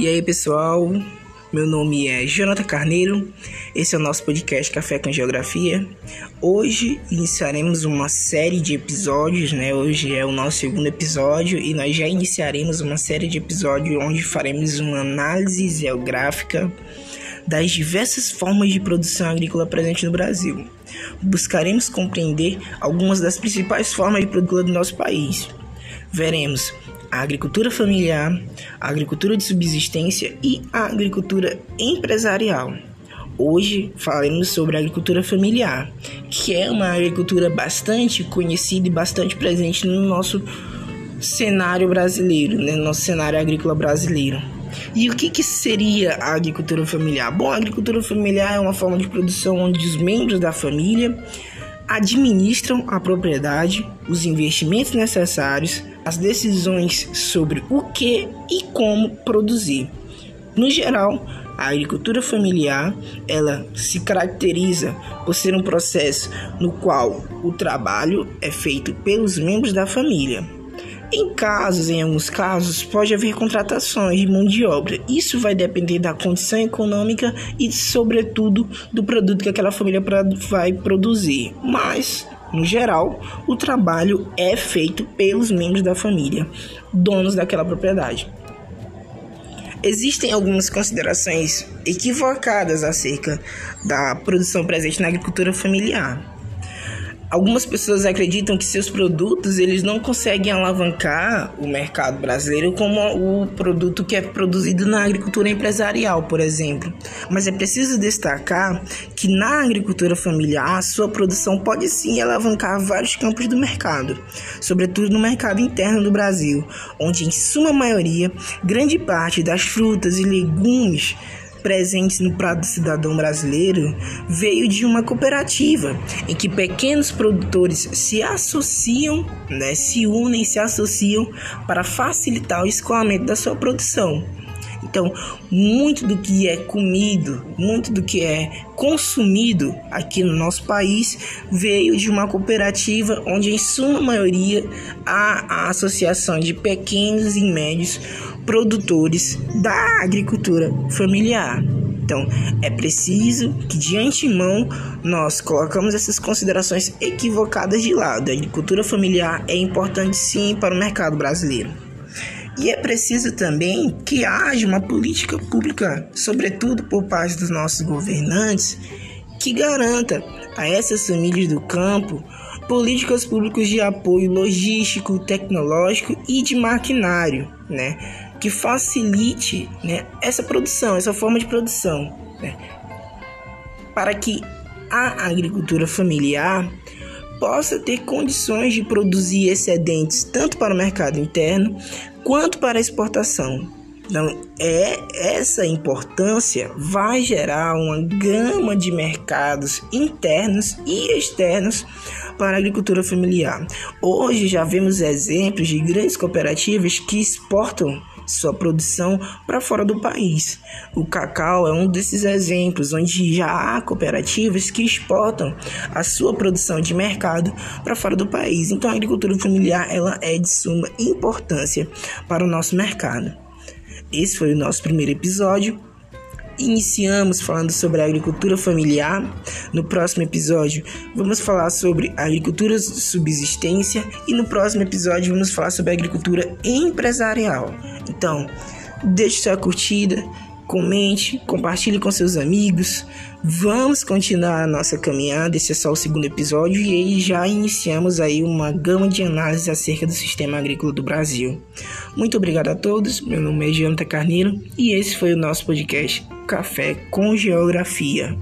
E aí, pessoal? Meu nome é Jonathan Carneiro. Esse é o nosso podcast Café com Geografia. Hoje iniciaremos uma série de episódios, né? Hoje é o nosso segundo episódio e nós já iniciaremos uma série de episódios onde faremos uma análise geográfica das diversas formas de produção agrícola presentes no Brasil. Buscaremos compreender algumas das principais formas de produção do nosso país. Veremos a agricultura familiar, a agricultura de subsistência e a agricultura empresarial. Hoje falaremos sobre a agricultura familiar, que é uma agricultura bastante conhecida e bastante presente no nosso cenário brasileiro, né? no nosso cenário agrícola brasileiro. E o que, que seria a agricultura familiar? Bom, a agricultura familiar é uma forma de produção onde os membros da família administram a propriedade, os investimentos necessários, as decisões sobre o que e como produzir. No geral, a agricultura familiar, ela se caracteriza por ser um processo no qual o trabalho é feito pelos membros da família em casos, em alguns casos, pode haver contratações de mão de obra. Isso vai depender da condição econômica e, sobretudo, do produto que aquela família vai produzir. Mas, no geral, o trabalho é feito pelos membros da família, donos daquela propriedade. Existem algumas considerações equivocadas acerca da produção presente na agricultura familiar. Algumas pessoas acreditam que seus produtos eles não conseguem alavancar o mercado brasileiro como o produto que é produzido na agricultura empresarial, por exemplo. Mas é preciso destacar que na agricultura familiar sua produção pode sim alavancar vários campos do mercado, sobretudo no mercado interno do Brasil, onde em sua maioria grande parte das frutas e legumes presentes no prato cidadão brasileiro veio de uma cooperativa em que pequenos produtores se associam, né, se unem, se associam para facilitar o escoamento da sua produção. Então, muito do que é comido, muito do que é consumido aqui no nosso país veio de uma cooperativa onde, em sua maioria, há a associação de pequenos e médios produtores da agricultura familiar. Então, é preciso que de antemão nós colocamos essas considerações equivocadas de lado. A agricultura familiar é importante sim para o mercado brasileiro. E é preciso também que haja uma política pública, sobretudo por parte dos nossos governantes, que garanta a essas famílias do campo políticas públicas de apoio logístico, tecnológico e de maquinário, né? que facilite né, essa produção, essa forma de produção, né, para que a agricultura familiar possa ter condições de produzir excedentes tanto para o mercado interno quanto para a exportação. Então, é essa importância vai gerar uma gama de mercados internos e externos para a agricultura familiar. Hoje já vemos exemplos de grandes cooperativas que exportam sua produção para fora do país. O cacau é um desses exemplos onde já há cooperativas que exportam a sua produção de mercado para fora do país. Então a agricultura familiar ela é de suma importância para o nosso mercado. Esse foi o nosso primeiro episódio. Iniciamos falando sobre a agricultura familiar. No próximo episódio, vamos falar sobre a agricultura de subsistência. E no próximo episódio, vamos falar sobre a agricultura empresarial. Então, deixe sua curtida, comente, compartilhe com seus amigos. Vamos continuar a nossa caminhada. Esse é só o segundo episódio e aí já iniciamos aí uma gama de análises acerca do sistema agrícola do Brasil. Muito obrigado a todos. Meu nome é Jonathan Carneiro e esse foi o nosso podcast Café com Geografia.